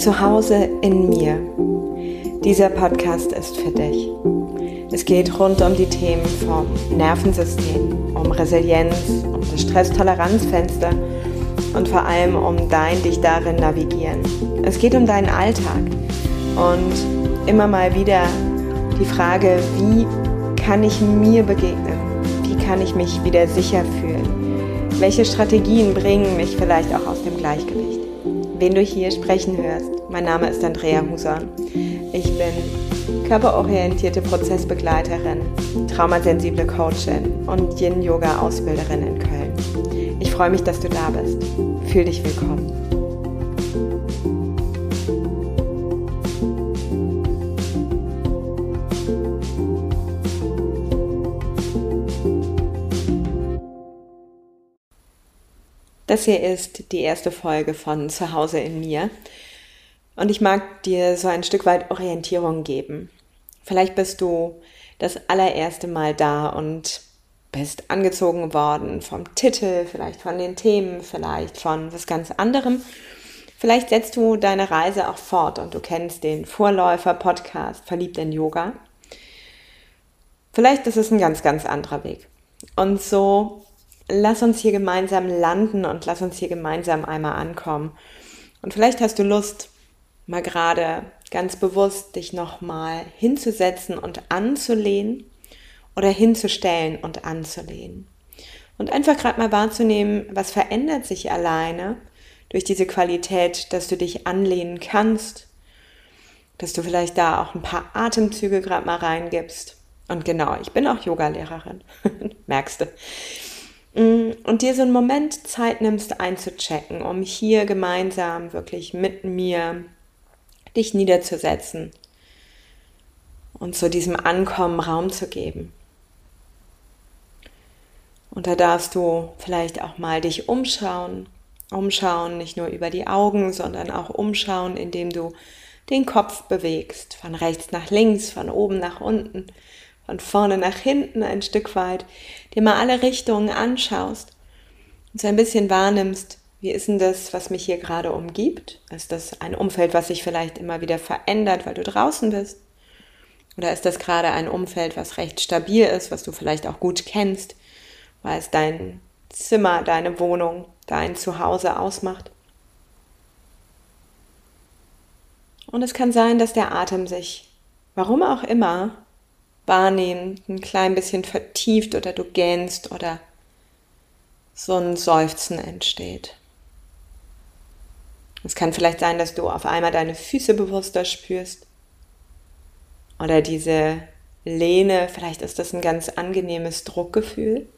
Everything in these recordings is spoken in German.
Zu Hause in mir. Dieser Podcast ist für dich. Es geht rund um die Themen vom Nervensystem, um Resilienz, um das Stresstoleranzfenster und vor allem um dein dich darin navigieren. Es geht um deinen Alltag und immer mal wieder die Frage, wie kann ich mir begegnen? Wie kann ich mich wieder sicher fühlen? Welche Strategien bringen mich vielleicht auch aus dem Gleichgewicht? Wen du hier sprechen hörst. Mein Name ist Andrea Huson. Ich bin körperorientierte Prozessbegleiterin, traumasensible Coachin und Yin-Yoga-Ausbilderin in Köln. Ich freue mich, dass du da bist. Fühl dich willkommen. Das hier ist die erste Folge von Zuhause in mir. Und ich mag dir so ein Stück weit Orientierung geben. Vielleicht bist du das allererste Mal da und bist angezogen worden vom Titel, vielleicht von den Themen, vielleicht von was ganz anderem. Vielleicht setzt du deine Reise auch fort und du kennst den Vorläufer-Podcast Verliebt in Yoga. Vielleicht ist es ein ganz, ganz anderer Weg. Und so lass uns hier gemeinsam landen und lass uns hier gemeinsam einmal ankommen. Und vielleicht hast du Lust, mal gerade ganz bewusst dich nochmal hinzusetzen und anzulehnen oder hinzustellen und anzulehnen. Und einfach gerade mal wahrzunehmen, was verändert sich alleine durch diese Qualität, dass du dich anlehnen kannst, dass du vielleicht da auch ein paar Atemzüge gerade mal reingibst. Und genau, ich bin auch Yogalehrerin, merkst du. Mm, und dir so einen Moment Zeit nimmst einzuchecken, um hier gemeinsam wirklich mit mir dich niederzusetzen und zu diesem Ankommen Raum zu geben. Und da darfst du vielleicht auch mal dich umschauen, umschauen, nicht nur über die Augen, sondern auch umschauen, indem du den Kopf bewegst, von rechts nach links, von oben nach unten, von vorne nach hinten ein Stück weit, dir mal alle Richtungen anschaust und so ein bisschen wahrnimmst, wie ist denn das, was mich hier gerade umgibt? Ist das ein Umfeld, was sich vielleicht immer wieder verändert, weil du draußen bist? Oder ist das gerade ein Umfeld, was recht stabil ist, was du vielleicht auch gut kennst, weil es dein Zimmer, deine Wohnung, dein Zuhause ausmacht? Und es kann sein, dass der Atem sich, warum auch immer, wahrnehmen, ein klein bisschen vertieft oder du gähnst oder so ein Seufzen entsteht. Es kann vielleicht sein, dass du auf einmal deine Füße bewusster spürst oder diese Lehne, vielleicht ist das ein ganz angenehmes Druckgefühl.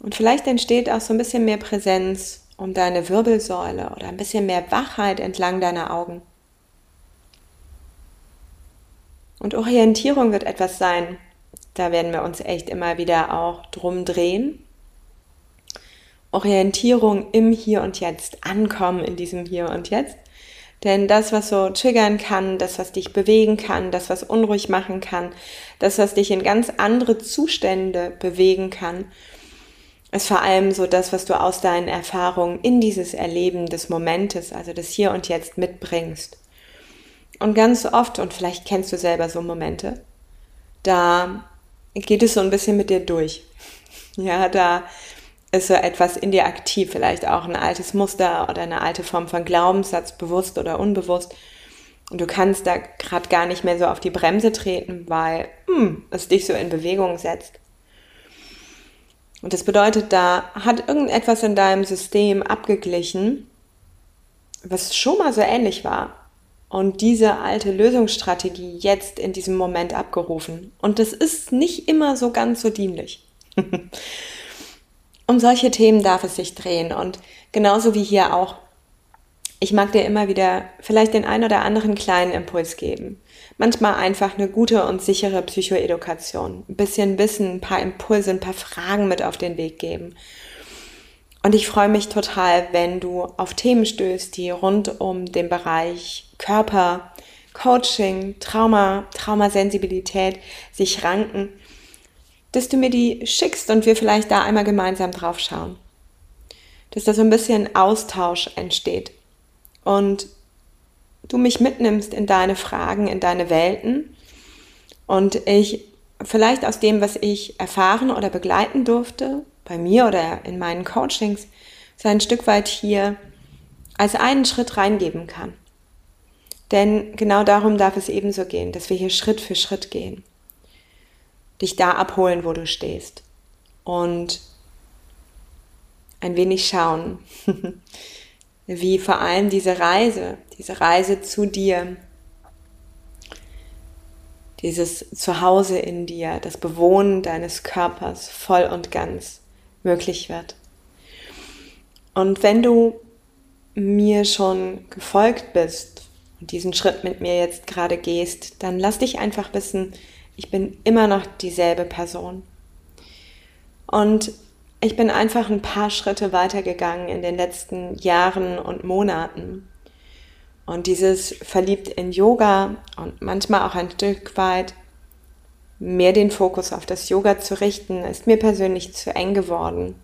Und vielleicht entsteht auch so ein bisschen mehr Präsenz um deine Wirbelsäule oder ein bisschen mehr Wachheit entlang deiner Augen. Und Orientierung wird etwas sein, da werden wir uns echt immer wieder auch drum drehen. Orientierung im Hier und Jetzt, ankommen in diesem Hier und Jetzt. Denn das, was so triggern kann, das, was dich bewegen kann, das, was unruhig machen kann, das, was dich in ganz andere Zustände bewegen kann, ist vor allem so das, was du aus deinen Erfahrungen in dieses Erleben des Momentes, also des Hier und Jetzt mitbringst. Und ganz oft, und vielleicht kennst du selber so Momente, da geht es so ein bisschen mit dir durch. Ja, da ist so etwas in dir aktiv, vielleicht auch ein altes Muster oder eine alte Form von Glaubenssatz, bewusst oder unbewusst. Und du kannst da gerade gar nicht mehr so auf die Bremse treten, weil hm, es dich so in Bewegung setzt. Und das bedeutet, da hat irgendetwas in deinem System abgeglichen, was schon mal so ähnlich war und diese alte Lösungsstrategie jetzt in diesem Moment abgerufen. Und das ist nicht immer so ganz so dienlich. um solche Themen darf es sich drehen und genauso wie hier auch. Ich mag dir immer wieder vielleicht den ein oder anderen kleinen Impuls geben. Manchmal einfach eine gute und sichere Psychoedukation. Ein bisschen Wissen, ein paar Impulse, ein paar Fragen mit auf den Weg geben. Und ich freue mich total, wenn du auf Themen stößt, die rund um den Bereich Körper, Coaching, Trauma, Traumasensibilität sich ranken, dass du mir die schickst und wir vielleicht da einmal gemeinsam drauf schauen. dass da so ein bisschen Austausch entsteht und du mich mitnimmst in deine Fragen, in deine Welten und ich vielleicht aus dem, was ich erfahren oder begleiten durfte, bei mir oder in meinen Coachings, so ein Stück weit hier als einen Schritt reingeben kann. Denn genau darum darf es ebenso gehen, dass wir hier Schritt für Schritt gehen. Dich da abholen, wo du stehst. Und ein wenig schauen, wie vor allem diese Reise, diese Reise zu dir, dieses Zuhause in dir, das Bewohnen deines Körpers voll und ganz möglich wird. Und wenn du mir schon gefolgt bist diesen Schritt mit mir jetzt gerade gehst, dann lass dich einfach wissen, ich bin immer noch dieselbe Person. Und ich bin einfach ein paar Schritte weitergegangen in den letzten Jahren und Monaten. Und dieses verliebt in Yoga und manchmal auch ein Stück weit mehr den Fokus auf das Yoga zu richten, ist mir persönlich zu eng geworden.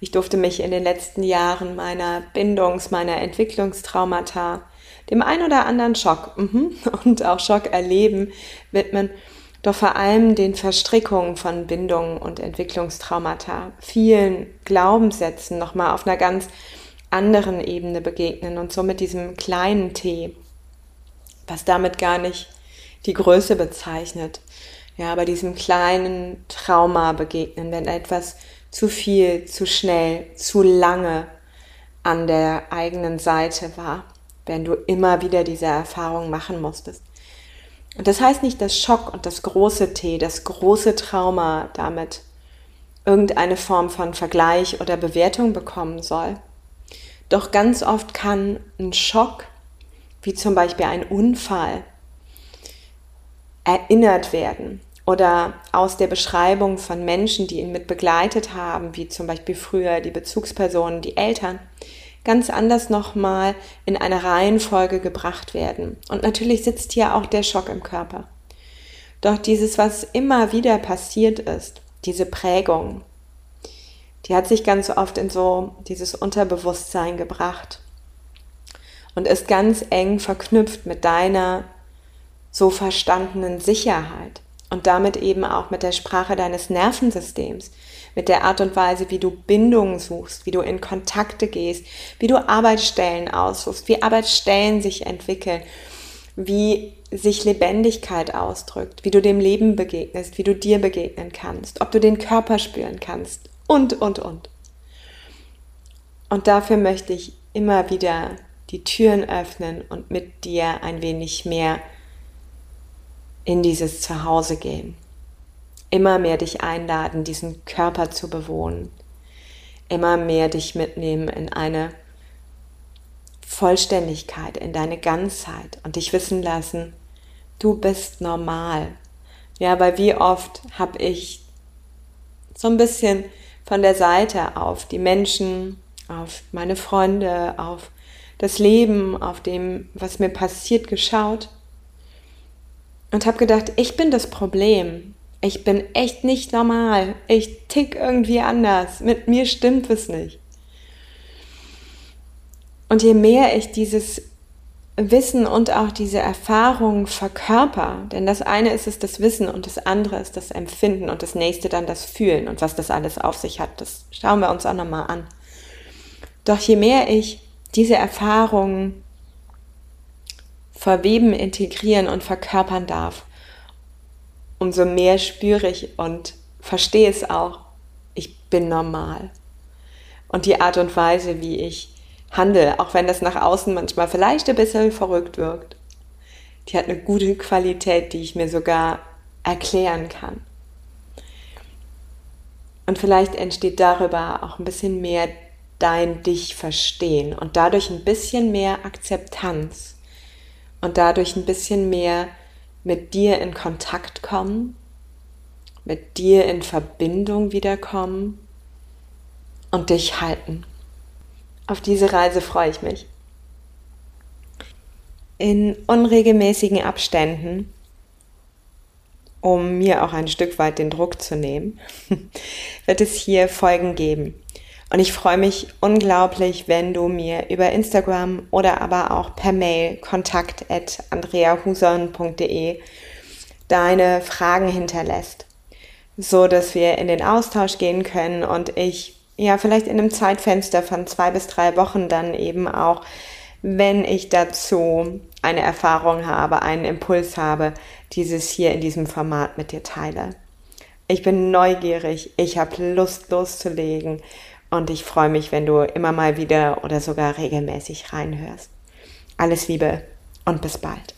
Ich durfte mich in den letzten Jahren meiner Bindungs-, meiner Entwicklungstraumata, dem ein oder anderen Schock mhm, und auch Schock erleben widmen, doch vor allem den Verstrickungen von Bindungen und Entwicklungstraumata, vielen Glaubenssätzen nochmal auf einer ganz anderen Ebene begegnen und so mit diesem kleinen T, was damit gar nicht die Größe bezeichnet, ja, aber diesem kleinen Trauma begegnen, wenn etwas zu viel, zu schnell, zu lange an der eigenen Seite war, wenn du immer wieder diese Erfahrung machen musstest. Und das heißt nicht, dass Schock und das große T, das große Trauma damit irgendeine Form von Vergleich oder Bewertung bekommen soll. Doch ganz oft kann ein Schock, wie zum Beispiel ein Unfall, erinnert werden oder aus der Beschreibung von Menschen, die ihn mit begleitet haben, wie zum Beispiel früher die Bezugspersonen, die Eltern, ganz anders nochmal in eine Reihenfolge gebracht werden. Und natürlich sitzt hier auch der Schock im Körper. Doch dieses, was immer wieder passiert ist, diese Prägung, die hat sich ganz oft in so dieses Unterbewusstsein gebracht und ist ganz eng verknüpft mit deiner so verstandenen Sicherheit und damit eben auch mit der Sprache deines Nervensystems, mit der Art und Weise, wie du Bindungen suchst, wie du in Kontakte gehst, wie du Arbeitsstellen aussuchst, wie Arbeitsstellen sich entwickeln, wie sich Lebendigkeit ausdrückt, wie du dem Leben begegnest, wie du dir begegnen kannst, ob du den Körper spüren kannst und, und, und. Und dafür möchte ich immer wieder die Türen öffnen und mit dir ein wenig mehr in dieses Zuhause gehen. Immer mehr dich einladen, diesen Körper zu bewohnen. Immer mehr dich mitnehmen in eine Vollständigkeit, in deine Ganzheit und dich wissen lassen, du bist normal. Ja, weil wie oft habe ich so ein bisschen von der Seite auf die Menschen, auf meine Freunde, auf das Leben, auf dem, was mir passiert, geschaut und habe gedacht, ich bin das Problem. Ich bin echt nicht normal. Ich tick irgendwie anders. Mit mir stimmt es nicht. Und je mehr ich dieses Wissen und auch diese Erfahrung verkörper, denn das eine ist es das Wissen und das andere ist das Empfinden und das nächste dann das Fühlen und was das alles auf sich hat, das schauen wir uns auch nochmal an. Doch je mehr ich diese Erfahrungen verweben, integrieren und verkörpern darf, umso mehr spüre ich und verstehe es auch, ich bin normal. Und die Art und Weise, wie ich handle, auch wenn das nach außen manchmal vielleicht ein bisschen verrückt wirkt, die hat eine gute Qualität, die ich mir sogar erklären kann. Und vielleicht entsteht darüber auch ein bisschen mehr dein Dich verstehen und dadurch ein bisschen mehr Akzeptanz und dadurch ein bisschen mehr mit dir in Kontakt kommen, mit dir in Verbindung wiederkommen und dich halten. Auf diese Reise freue ich mich. In unregelmäßigen Abständen, um mir auch ein Stück weit den Druck zu nehmen, wird es hier Folgen geben, Und ich freue mich unglaublich, wenn du mir über Instagram oder aber auch per Mail kontakt at andreahuson.de deine Fragen hinterlässt, so dass wir in den Austausch gehen können und ich ja vielleicht in einem Zeitfenster von zwei bis drei Wochen dann eben auch, wenn ich dazu eine Erfahrung habe, einen Impuls habe, dieses hier in diesem Format mit dir teile. Ich bin neugierig, ich habe Lust loszulegen und ich freue mich, wenn du immer mal wieder oder sogar regelmäßig reinhörst. Alles Liebe und bis bald.